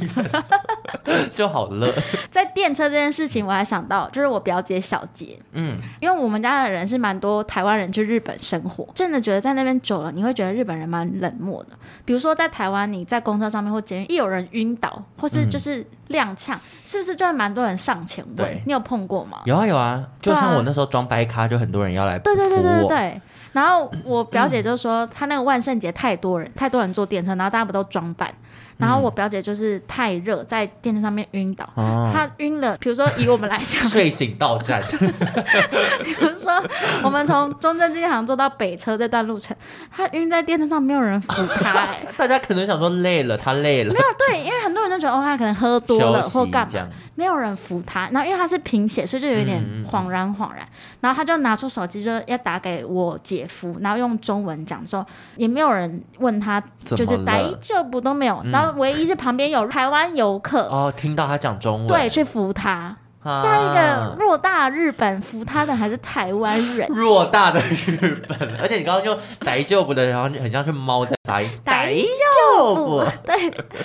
就好乐。在电车这件事情，我还想到，就是我表姐小杰，嗯，因为我们家的人是蛮多台湾人去日本生活，真的觉得在那边久了，你会觉得日本人蛮冷漠的。比如说在台湾，你在公车上面或捷运，一有人晕倒，或是就是踉跄，嗯、是不是就会蛮多人上前？对，你有碰过吗？有啊有啊，就像我那时候装白咖，就很多人要来。对对对对对。然后我表姐就说，她那个万圣节太多人，太多人坐电车，然后大家不都装扮，然后我表姐就是太热，在电车上面晕倒，哦，她晕了。比如说以我们来讲，睡醒到站，比如说我们从中正纪念堂坐到北车这段路程，她晕在电车上，没有人扶她。哎，大家可能想说累了，她累了，没有对，因为很多人都觉得哦，她可能喝多了或干嘛，没有人扶她。然后因为她是贫血，所以就有一点恍然恍然。嗯、然后她就拿出手机，就要打给我姐夫，然后用中文讲说，也没有人问她，就是大丈夫都没有。然后唯一是旁边有台湾游客哦，听到他讲中文，对，去扶他。下一个偌大日本扶他的还是台湾人，偌大的日本，而且你刚刚用逮救不的，然后很像是猫在逮逮救不，对，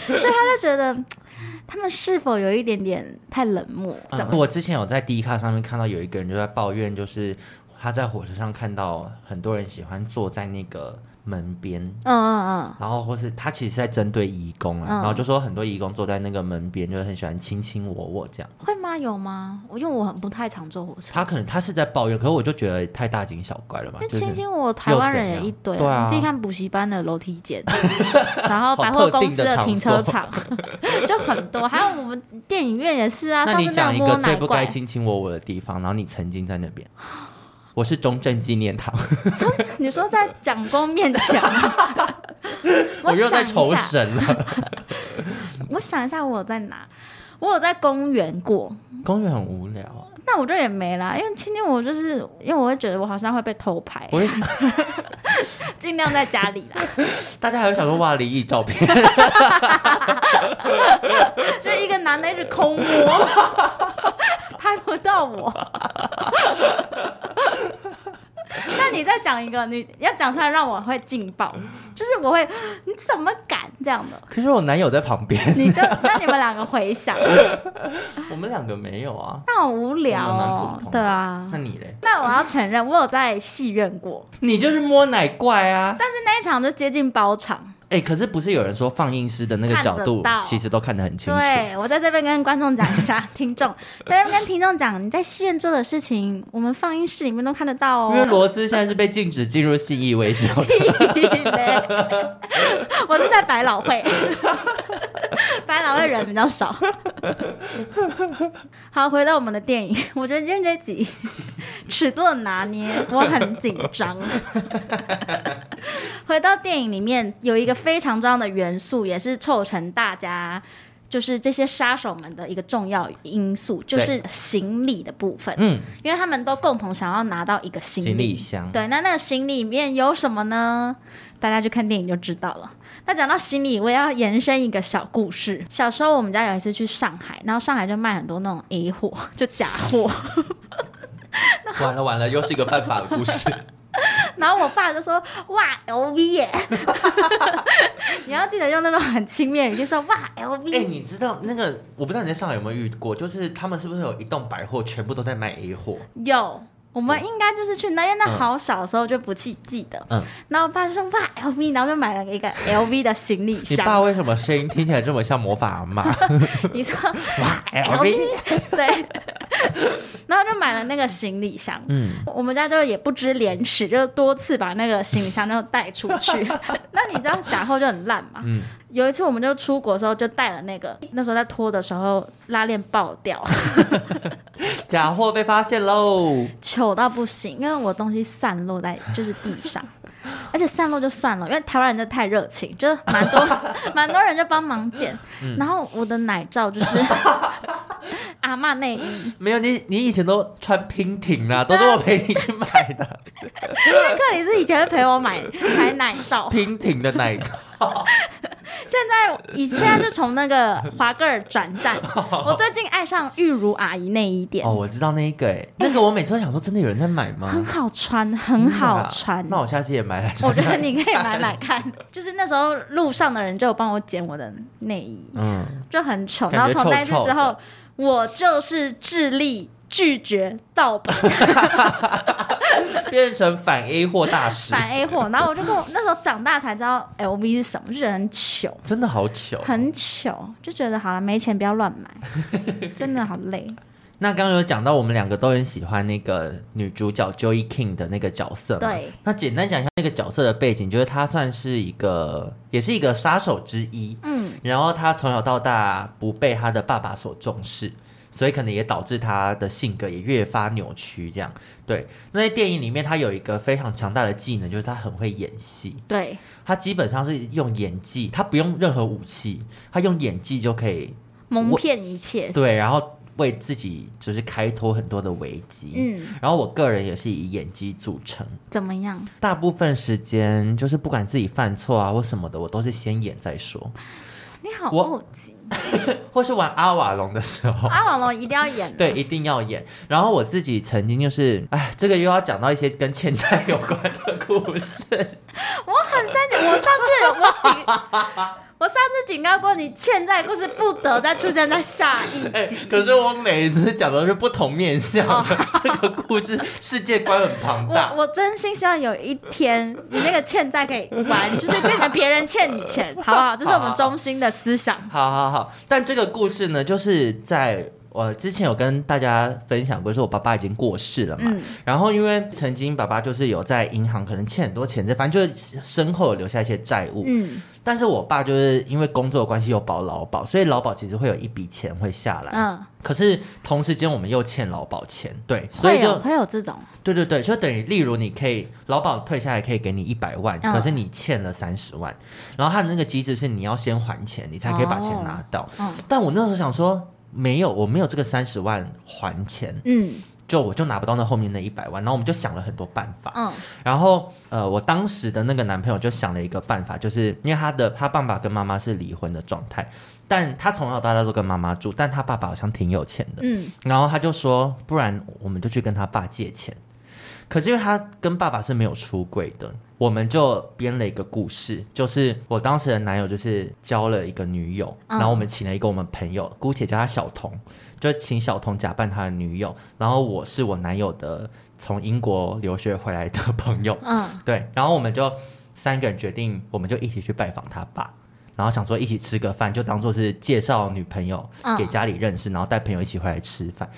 所以他就觉得他们是否有一点点太冷漠？嗯、我之前有在 D 卡上面看到有一个人就在抱怨，就是他在火车上看到很多人喜欢坐在那个。门边，嗯嗯嗯，然后或是他其实是在针对义工啊，嗯、然后就说很多义工坐在那个门边，就很喜欢卿卿我我这样。会吗？有吗？我因为我很不太常坐火车。他可能他是在抱怨，可是我就觉得太大惊小怪了嘛。卿卿我我，台湾人也一堆，对啊，你自己看补习班的楼梯间，然后百货公司的停车场 就很多，还有我们电影院也是啊。那你讲一个最不该卿卿我我的地方，然后你曾经在那边。我是中正纪念堂。你说在蒋公面前，我又在愁神了。我想一下，我在哪？我有在公园过。公园很无聊。那我就也没啦，因为今天我就是因为我会觉得我好像会被偷拍，我会 尽量在家里啦。大家还会想说哇，灵异照片，就一个男的一直空摸，拍不到我。那你再讲一个，你要讲出来让我会劲爆，就是我会，你怎么敢这样的？可是我男友在旁边，你就那你们两个回想，我们两个没有啊，那好无聊哦，对啊，那你嘞？那我要承认，我有在戏院过，你就是摸奶怪啊，但是那一场就接近包场。哎、欸，可是不是有人说放映师的那个角度，其实都看得很清楚。对，我在这边跟观众讲一下，听众在这边跟听众讲，你在戏院做的事情，我们放映室里面都看得到哦。因为罗斯现在是被禁止进入信义微笑的。我是在百老汇，百老汇人比较少。好，回到我们的电影，我觉得今天这集尺度的拿捏，我很紧张。回到电影里面，有一个非常重要的元素，也是凑成大家就是这些杀手们的一个重要因素，就是行李的部分。嗯，因为他们都共同想要拿到一个行李，行李箱。对，那那个行李里面有什么呢？大家去看电影就知道了。那讲到行李，我也要延伸一个小故事。小时候我们家有一次去上海，然后上海就卖很多那种 A 货，就假货。完了完了，又是一个犯法的故事。然后我爸就说：“哇，LV 耶！” 你要记得用那种很轻蔑语气说：“哇，LV。”哎，你知道那个？我不知道你在上海有没有遇过，就是他们是不是有一栋百货，全部都在卖 A 货？有。我们应该就是去那，因为那好小的时候就不记记得。嗯，然后我爸就说哇 LV，然后就买了一个 LV 的行李箱。你爸为什么声音听起来这么像魔法阿妈？你说哇 LV，对。然后就买了那个行李箱。嗯，我们家就也不知廉耻，就多次把那个行李箱就带出去。那你知道假货就很烂嘛？嗯。有一次我们就出国的时候就带了那个，那时候在拖的时候拉链爆掉。假货被发现喽，糗到不行，因为我东西散落在就是地上，而且散落就算了，因为台湾人就太热情，就蛮多蛮多人就帮忙捡，嗯、然后我的奶罩就是 阿嬷内衣，没有你你以前都穿平挺啦，都是我陪你去买的，因为克里斯以前是陪我买买奶罩，平挺的奶罩。现在以现在就从那个华歌尔转战，我最近爱上玉如阿姨内衣店。哦，我知道那一个，哎，那个我每次都想说，真的有人在买吗？很好穿，很好穿。那我下次也买来穿。我觉得你可以买买看。就是那时候路上的人就有帮我剪我的内衣，嗯，就很丑。然后从那次之后，我就是致力拒绝盗版。变成反 A 货大使，反 A 货，然后我就跟我那时候长大才知道 LV 是什么，就觉得很糗，真的好糗，很糗，就觉得好了，没钱不要乱买，真的好累。那刚刚有讲到，我们两个都很喜欢那个女主角 Joey King 的那个角色。对。那简单讲一下那个角色的背景，就是她算是一个，也是一个杀手之一。嗯。然后她从小到大不被她的爸爸所重视，所以可能也导致他的性格也越发扭曲。这样。对。那在电影里面，他有一个非常强大的技能，就是他很会演戏。对。他基本上是用演技，他不用任何武器，他用演技就可以蒙骗一切。对，然后。为自己就是开脱很多的危机，嗯，然后我个人也是以演技著称。怎么样？大部分时间就是不管自己犯错啊或什么的，我都是先演再说。你好我，或是玩阿瓦隆的时候，阿瓦隆一定要演，对，一定要演。然后我自己曾经就是，哎，这个又要讲到一些跟欠债有关的故事。我很生气，我上次我警。我上次警告过你，欠债故事不得再出现在下一集。欸、可是我每一次讲的是不同面向的这个故事，世界观很庞大。我我真心希望有一天，你那个欠债可以完，就是变成别人欠你钱，好不好？这、就是我们中心的思想。好好好，但这个故事呢，就是在。我之前有跟大家分享过，说我爸爸已经过世了嘛，嗯、然后因为曾经爸爸就是有在银行可能欠很多钱，这反正就是身后留下一些债务，嗯，但是我爸就是因为工作的关系有保劳保，所以劳保其实会有一笔钱会下来，嗯，可是同时间我们又欠劳保钱，对，所以就会有，这种，对对对，就等于例如你可以劳保退下来可以给你一百万，嗯、可是你欠了三十万，然后他的那个机制是你要先还钱，你才可以把钱拿到，嗯、但我那时候想说。没有，我没有这个三十万还钱，嗯，就我就拿不到那后面那一百万，然后我们就想了很多办法，嗯，然后呃，我当时的那个男朋友就想了一个办法，就是因为他的他爸爸跟妈妈是离婚的状态，但他从小到大都跟妈妈住，但他爸爸好像挺有钱的，嗯，然后他就说，不然我们就去跟他爸借钱。可是因为他跟爸爸是没有出轨的，我们就编了一个故事，就是我当时的男友就是交了一个女友，嗯、然后我们请了一个我们朋友，姑且叫他小童，就请小童假扮他的女友，然后我是我男友的从英国留学回来的朋友，嗯，对，然后我们就三个人决定，我们就一起去拜访他爸，然后想说一起吃个饭，就当做是介绍女朋友给家里认识，嗯、然后带朋友一起回来吃饭。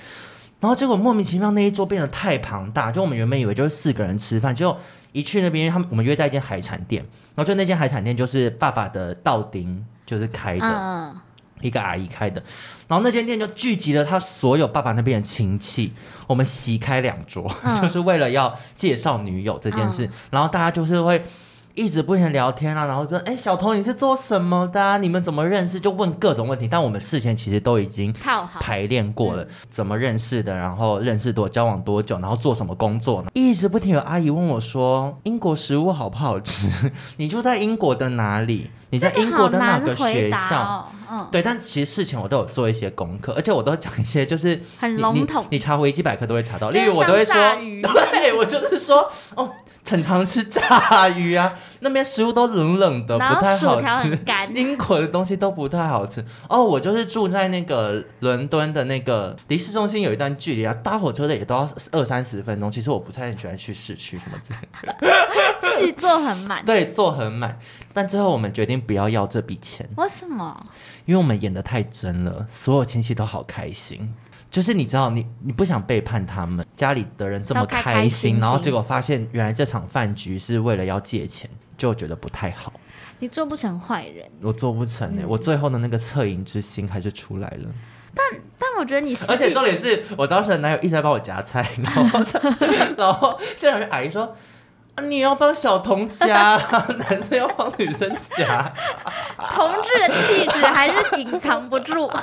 然后结果莫名其妙那一桌变得太庞大，就我们原本以为就是四个人吃饭，结果一去那边，他们我们约在一间海产店，然后就那间海产店就是爸爸的道丁就是开的，嗯、一个阿姨开的，然后那间店就聚集了他所有爸爸那边的亲戚，我们席开两桌，嗯、就是为了要介绍女友这件事，嗯、然后大家就是会。一直不停聊天啊，然后就哎，小童你是做什么的啊？你们怎么认识？就问各种问题。但我们事前其实都已经排练过了，怎么认识的，然后认识多交往多久，然后做什么工作呢？一直不停有阿姨问我说，英国食物好不好吃？你住在英国的哪里？你在英国的哪个学校？哦、嗯，对。但其实事前我都有做一些功课，而且我都讲一些就是很笼统，你查维基百科都会查到。例如我都会说，对我就是说哦。很常吃炸鱼啊，那边食物都冷冷的，不太好吃。英国的东西都不太好吃哦。我就是住在那个伦敦的那个离市中心有一段距离啊，搭火车的也都要二三十分钟。其实我不太喜欢去市区什么之类的，戏坐很满。对，坐很满。但最后我们决定不要要这笔钱。为什么？因为我们演的太真了，所有亲戚都好开心。就是你知道，你你不想背叛他们，家里的人这么开心，开开心心，然后结果发现原来这场饭局是为了要借钱，就觉得不太好。你做不成坏人，我做不成哎、欸，嗯、我最后的那个恻隐之心还是出来了。但但我觉得你，而且重点是我当时的男友一直在帮我夹菜，然后 然后现场就阿姨说。你要帮小童夹，男生要帮女生夹，同志的气质还是隐藏不住，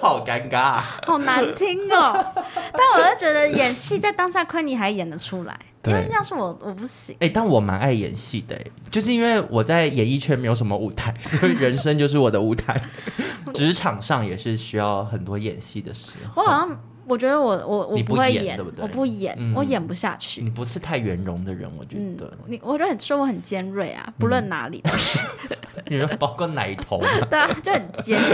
好尴尬，好难听哦。但我就觉得演戏在当下，亏你还演得出来，对因为要是我，我不行。哎、欸，但我蛮爱演戏的，就是因为我在演艺圈没有什么舞台，所以人生就是我的舞台，职场上也是需要很多演戏的时候。我好像。我觉得我我我不会演，对不对？我不演，嗯、我演不下去。你不是太圆融的人，我觉得。嗯、你我觉得很说我很尖锐啊，不论哪里都是。你说包括奶头？对啊，就很尖。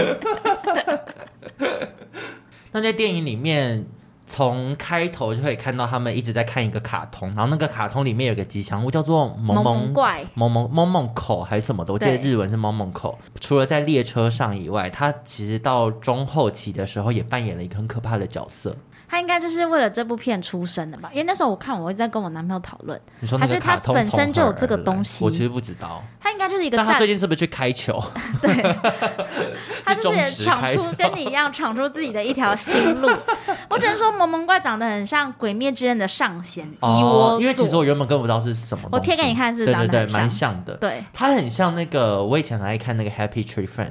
那在电影里面，从开头就可以看到他们一直在看一个卡通，然后那个卡通里面有个吉祥物叫做萌萌怪、萌萌萌萌口还是什么的，我记得日文是萌萌口。除了在列车上以外，他其实到中后期的时候也扮演了一个很可怕的角色。他应该就是为了这部片出生的吧？因为那时候我看，我一直在跟我男朋友讨论，你说还是他本身就有这个东西？我其实不知道。他应该就是一个。但他最近是不是去开球？对，他就是也闯出跟你一样闯出自己的一条新路。我只能说，萌萌怪长得很像《鬼灭之刃》的上弦一窝。因为其实我原本根本不知道是什么。我贴给你看，是不是长得对对对，蛮像的。对，他很像那个我以前很爱看那个《Happy Tree Friends》。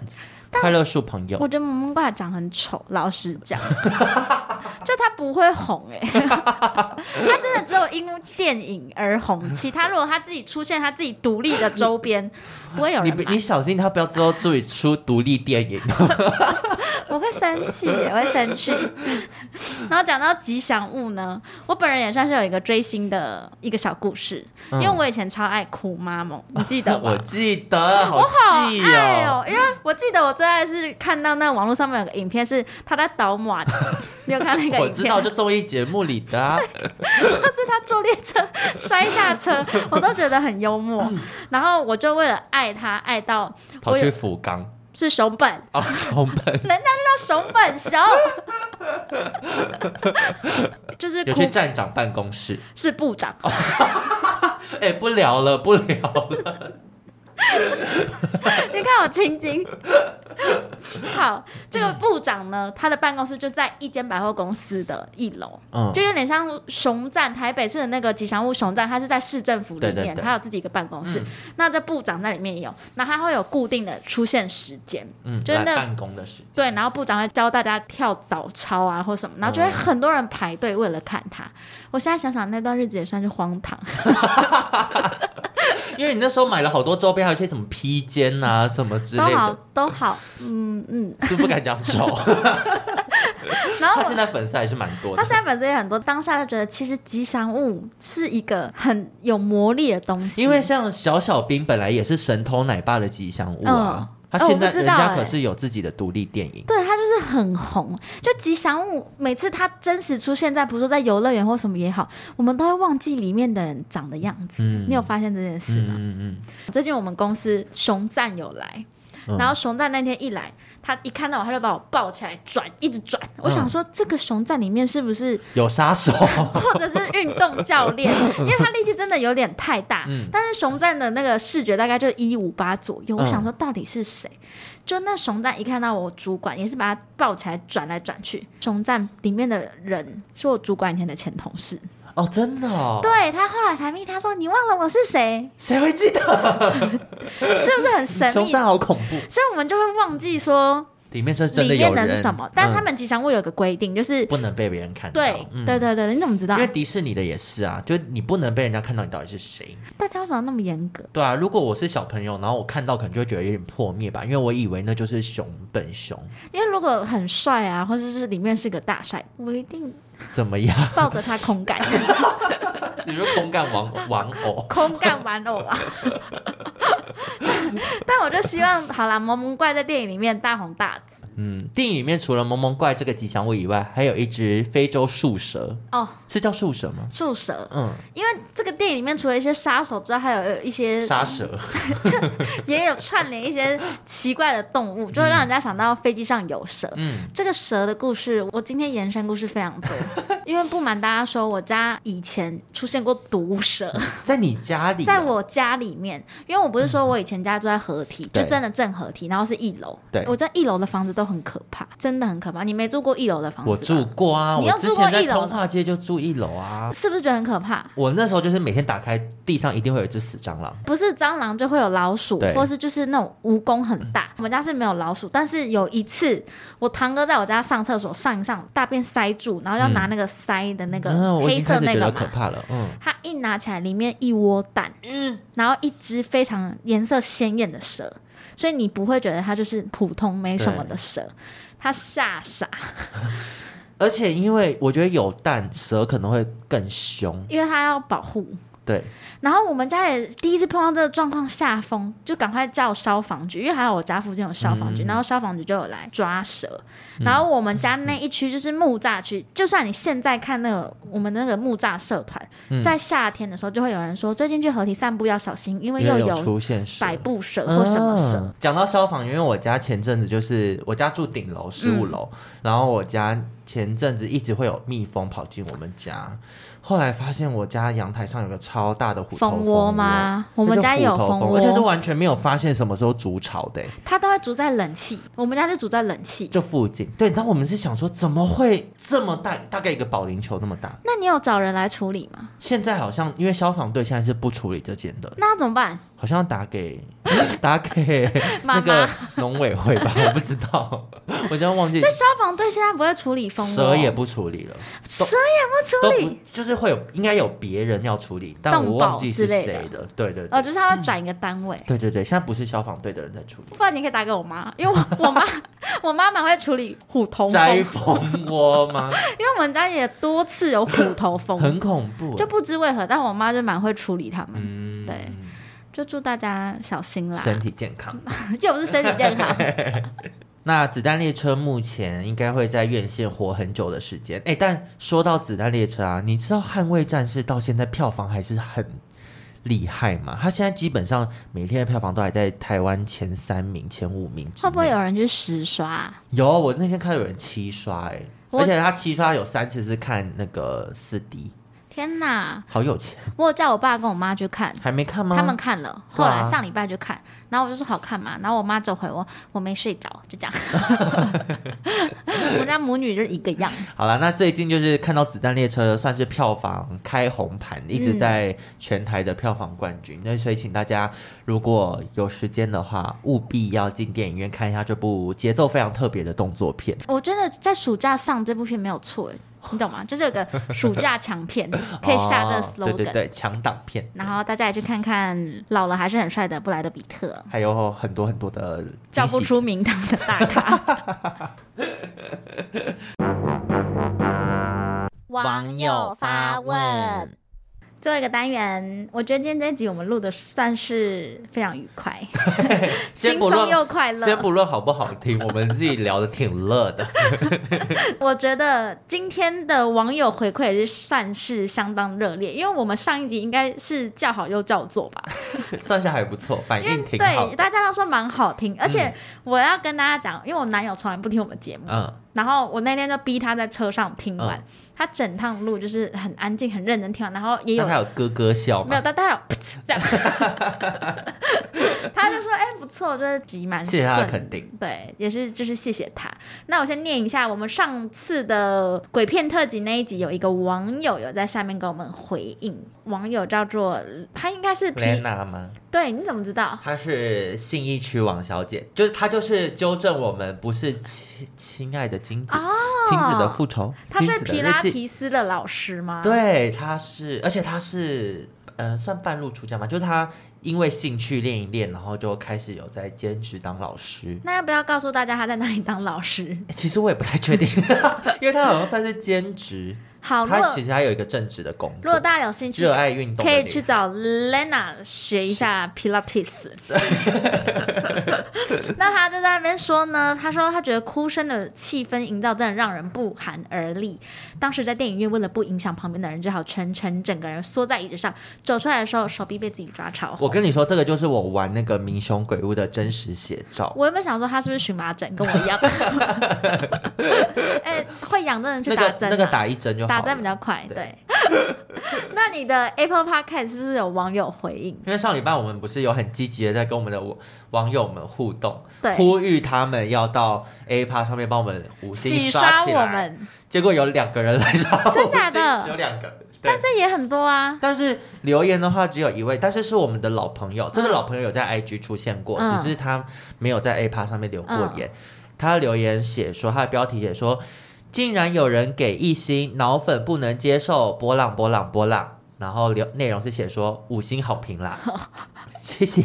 快乐树朋友，我觉得萌萌怪长很丑，老实讲，就他不会红哎、欸，他真的只有因电影而红，其他如果他自己出现他自己独立的周边，不会有人买。你你小心他不要之后自己出独立电影，我会生气，我会生气。然后讲到吉祥物呢，我本人也算是有一个追星的一个小故事，因为我以前超爱哭妈梦，你记得吗？我记得，好气哦，我好爱哦，因为我记得我最爱是看到那网络上面有个影片，是他在倒马，你有看那个影片？我知道，就综艺节目里的啊，是他坐列车摔下车，我都觉得很幽默。然后我就为了爱他，爱到跑去福冈，是熊本。哦，熊本，人家就叫熊本熊，就是有去站长办公室，是部长。哎、欸，不聊了，不聊了。你看我青筋。好，这个部长呢，他的办公室就在一间百货公司的一楼，嗯，就有点像熊站台北市的那个吉祥物熊站，他是在市政府里面，他有自己一个办公室。嗯、那这部长在里面也有，那他会有固定的出现时间，嗯，就是那办公的时间，对，然后部长会教大家跳早操啊或什么，然后就会很多人排队为了看他。嗯、我现在想想那段日子也算是荒唐。因为你那时候买了好多周边，还有一些什么披肩啊什么之类的，都好，都好，嗯嗯，是不敢讲丑。然后他现在粉丝还是蛮多的，他现在粉丝也很多。当下就觉得，其实吉祥物是一个很有魔力的东西。因为像小小兵本来也是神偷奶爸的吉祥物啊。嗯他现在人家可是有自己的独立电影，对，他就是很红。就吉祥物每次他真实出现在，比如说在游乐园或什么也好，我们都会忘记里面的人长的样子。嗯，你有发现这件事吗？嗯嗯。最近我们公司熊赞有来，然后熊赞那天一来。他一看到我，他就把我抱起来转，一直转。我想说，这个熊站里面是不是有杀手，或者是运动教练？因为他力气真的有点太大。嗯、但是熊站的那个视觉大概就一五八左右。我想说，到底是谁？嗯、就那熊站一看到我主管，也是把他抱起来转来转去。熊站里面的人是我主管以前的前同事。哦，真的哦。对，他后来才密，他说：“你忘了我是谁？谁会记得？是不是很神秘？熊赞好恐怖，所以我们就会忘记说里面是真的有人。是什么？但他们吉祥物有个规定，就是不能被别人看到。对，对，对，对，你怎么知道？因为迪士尼的也是啊，就你不能被人家看到你到底是谁。大家为什么那么严格？对啊，如果我是小朋友，然后我看到，可能就会觉得有点破灭吧，因为我以为那就是熊本熊。因为如果很帅啊，或者是里面是个大帅，不一定。怎么样？抱着他空干？你说空干玩玩偶？空干玩偶啊！但我就希望，好啦，萌萌怪在电影里面大红大紫。嗯，电影里面除了萌萌怪这个吉祥物以外，还有一只非洲树蛇。哦，是叫树蛇吗？树蛇，嗯，因为这个电影里面除了一些杀手之外，还有一些杀蛇，就也有串联一些奇怪的动物，就会让人家想到飞机上有蛇。嗯，这个蛇的故事，我今天延伸故事非常多，因为不瞒大家说，我家以前出现过毒蛇，在你家里、啊，在我家里面，因为我不是说我以前家住在合体，嗯、就真的正合体，然后是一楼，对，我在一楼的房子都。很可怕，真的很可怕。你没住过一楼的房子？我住过啊，你有住过一楼？我之前在通化街就住一楼啊，是不是觉得很可怕？我那时候就是每天打开地上一定会有一只死蟑螂，不是蟑螂就会有老鼠，或是就是那种蜈蚣很大。我们家是没有老鼠，但是有一次我堂哥在我家上厕所上一上，大便塞住，然后要拿那个塞的那个黑色那个嘛，可怕了。嗯，他一拿起来里面一窝蛋，嗯，然后一只非常颜色鲜艳的蛇。所以你不会觉得它就是普通没什么的蛇，它吓傻。而且因为我觉得有蛋，蛇可能会更凶，因为它要保护。对。然后我们家也第一次碰到这个状况，下风就赶快叫消防局，因为还有我家附近有消防局，嗯、然后消防局就有来抓蛇。嗯、然后我们家那一区就是木栅区，嗯、就算你现在看那个我们那个木栅社团，嗯、在夏天的时候就会有人说，最近去河堤散步要小心，因为又有出现百步蛇或什么蛇。讲、啊、到消防，因为我家前阵子就是我家住顶楼十五楼，嗯、然后我家前阵子一直会有蜜蜂跑进我们家。后来发现我家阳台上有个超大的虎头蜂窝吗？我们家也有蜂窝，而且是完全没有发现什么时候筑巢的。它都会筑在冷气，我们家是筑在冷气就附近。对，但我们是想说，怎么会这么大？大概一个保龄球那么大。那你有找人来处理吗？现在好像因为消防队现在是不处理这件的，那怎么办？好像打给 打给那个农委会吧，我不知道，我现在忘记。这消防队现在不会处理蜂窝，蛇也不处理了，蛇也不处理，就是会有应该有别人要处理，但我忘记是谁的。对对，哦，就是他要转一个单位。对对对，现在不是消防队的人在处理。不然你可以打给我妈，因为我 我妈我妈蛮会处理虎头摘蜂窝吗？因为我们家也多次有虎头蜂，很恐怖，就不知为何，但我妈就蛮会处理他们。嗯，对。就祝大家小心啦，身体健康，又不是身体健康。那子弹列车目前应该会在院线活很久的时间，哎，但说到子弹列车啊，你知道《捍卫战士》到现在票房还是很厉害吗？他现在基本上每天的票房都还在台湾前三名、前五名。会不会有人去实刷？有，我那天看到有人七刷，哎，而且他七刷有三次是看那个四 D。天呐，好有钱！我有叫我爸跟我妈去看，还没看吗？他们看了，后来上礼拜就看，然后我就说好看嘛，然后我妈就回我，我没睡着，就这样。我们家母女就是一个样。好了，那最近就是看到《子弹列车》算是票房开红盘，一直在全台的票房冠军。那、嗯、所以请大家如果有时间的话，务必要进电影院看一下这部节奏非常特别的动作片。我觉得在暑假上这部片没有错。你懂吗？就是有个暑假强片，可以下这个 slogan，、哦、对对对，强档片。然后大家也去看看老了还是很帅的布莱德比特，还有很多很多的叫不出名堂的大咖。网友发问。最后一个单元，我觉得今天这一集我们录的算是非常愉快，轻松又快乐。先不论好不好听，我们自己聊的挺乐的。我觉得今天的网友回馈也是算是相当热烈，因为我们上一集应该是叫好又叫座吧，算是还不错，反应挺好。对，大家都说蛮好听，而且我要跟大家讲，因为我男友从来不听我们节目，嗯，然后我那天就逼他在车上听完。嗯他整趟路就是很安静、很认真听完，然后也有他有咯咯笑，没有，但他有 这样，他就说：“哎、欸，不错，这集蛮顺。”谢谢他的肯定，对，也是就是谢谢他。那我先念一下，我们上次的鬼片特辑那一集，有一个网友有在下面给我们回应，网友叫做他应该是 Lena 吗？对，你怎么知道？他是信义区王小姐，就是他就是纠正我们，不是亲亲爱的金子，哦、亲子的复仇，他是皮拉。提斯的老师吗？对，他是，而且他是，呃，算半路出家嘛，就是他因为兴趣练一练，然后就开始有在兼职当老师。那要不要告诉大家他在哪里当老师？其实我也不太确定，因为他好像算是兼职。好，他其实他有一个正职的工作。如果大家有兴趣，热爱运动，可以去找 Lena 学一下 Pilates。那他就在那边说呢，他说他觉得哭声的气氛营造真的让人不寒而栗。当时在电影院，为了不影响旁边的人，只好全程整个人缩在椅子上。走出来的时候，手臂被自己抓超红。我跟你说，这个就是我玩那个《民雄鬼屋》的真实写照。我原本想说他是不是荨麻疹，跟我一样。哎、欸，会痒的人去打针、啊那个，那个打一针就好。打针比较快，对。对 那你的 Apple Podcast 是不是有网友回应？因为上礼拜我们不是有很积极的在跟我们的网友们互动，对，呼吁他们要到 Apple 上面帮我们五星刷起来。我们结果有两个人来刷，真假的？只有两个，但是也很多啊。但是留言的话只有一位，但是是我们的老朋友，这个老朋友有在 IG 出现过，嗯、只是他没有在 Apple 上面留过言。嗯、他留言写说，他的标题写说。竟然有人给一星脑粉不能接受波浪波浪波浪，然后留内容是写说五星好评啦，谢谢，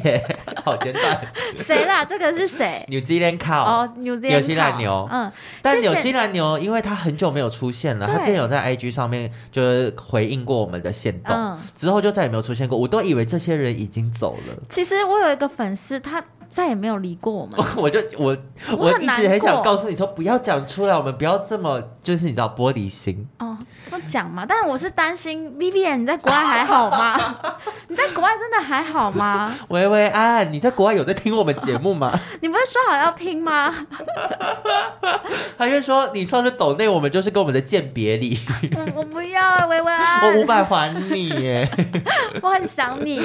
好简短。谁啦？这个是谁？New Zealand cow 哦，New Zealand 纽西兰牛。嗯，但纽西兰牛因为它很久没有出现了，对它之前有在 IG 上面就是回应过我们的线动，嗯之后就再也没有出现过。我都以为这些人已经走了。其实我有一个粉丝，他再也没有理过我们。我就我我我一直很想告诉你说，不要讲出来，我们不要这么就是你知道玻璃心。哦，不讲嘛，但是我是担心 Vivian，你在国外还好吗？你在国外真的还好吗？薇薇安，你在国外有在听我们节目吗？你不是说好要听吗？他就说你上次抖内，我们就是跟我们的鉴别礼，我我不要，薇薇安，我五百还你耶。我很想你。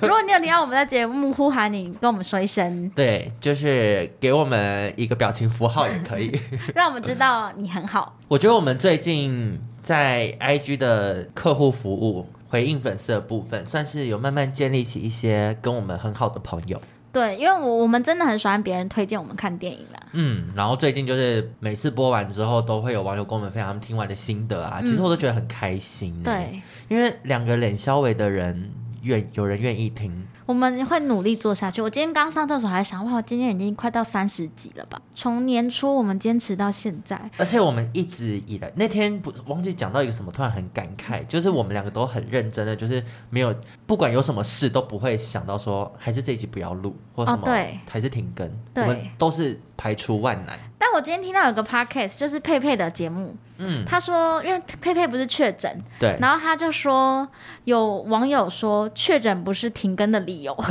如果你有听到我们的节目呼喊你，跟我们说一声，对，就是给我们一个表情符号也可以。让我们知道你很好。我觉得我们最近在 IG 的客户服务回应粉丝的部分，算是有慢慢建立起一些跟我们很好的朋友。对，因为我我们真的很喜欢别人推荐我们看电影啦。嗯，然后最近就是每次播完之后，都会有网友跟我们分享他们听完的心得啊，其实我都觉得很开心。对，因为两个脸稍微的人愿有人愿意听。我们会努力做下去。我今天刚上厕所还想，哇，今天已经快到三十集了吧？从年初我们坚持到现在，而且我们一直以来那天不忘记讲到一个什么，突然很感慨，就是我们两个都很认真的，就是没有不管有什么事都不会想到说还是这一集不要录或什么，哦对还是停更，对我们都是排除万难。但我今天听到有个 podcast，就是佩佩的节目，嗯，他说，因为佩佩不是确诊，对，然后他就说有网友说确诊不是停更的理由。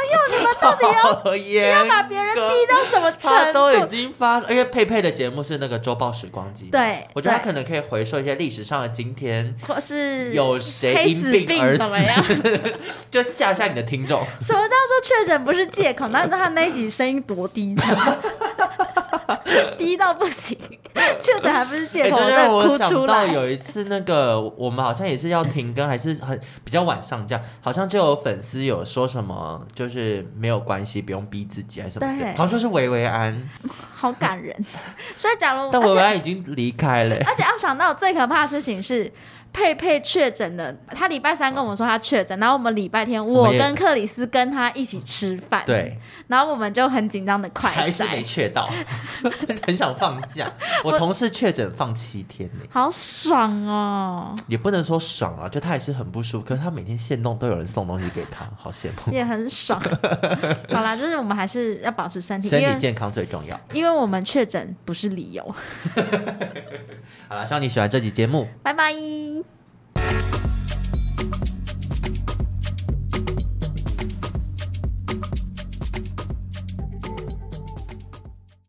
我想说，网友你们到底要 要把别人逼到什么程度？他都已经发，因为佩佩的节目是那个周报时光机，对我觉得他对可能可以回溯一些历史上的今天，或是有谁黑因死病病而怎么样死，就吓吓你的听众。什么叫做确诊不是借口？那他那一集声音多低沉，低到不行。确诊还不是借口，欸、就让我想到哭出来。有一次，那个我们好像也是要停更，还是很比较晚上架，好像就有粉丝有说什么，就是没有关系，不用逼自己，还是什么好像说是维维安，好感人。所以假如但维维安已经离开了，而且要想到最可怕的事情是。佩佩确诊了，他礼拜三跟我们说他确诊，然后我们礼拜天我跟克里斯跟他一起吃饭，对，然后我们就很紧张的快筛，还是没确到，很想放假。我同事确诊放七天呢，好爽哦！也不能说爽啊，就他还是很不舒服，可是他每天限动都有人送东西给他，好羡慕，也很爽。好啦，就是我们还是要保持身体，身体健康最重要，因为我们确诊不是理由。好了，希望你喜欢这集节目，拜拜。Thank you.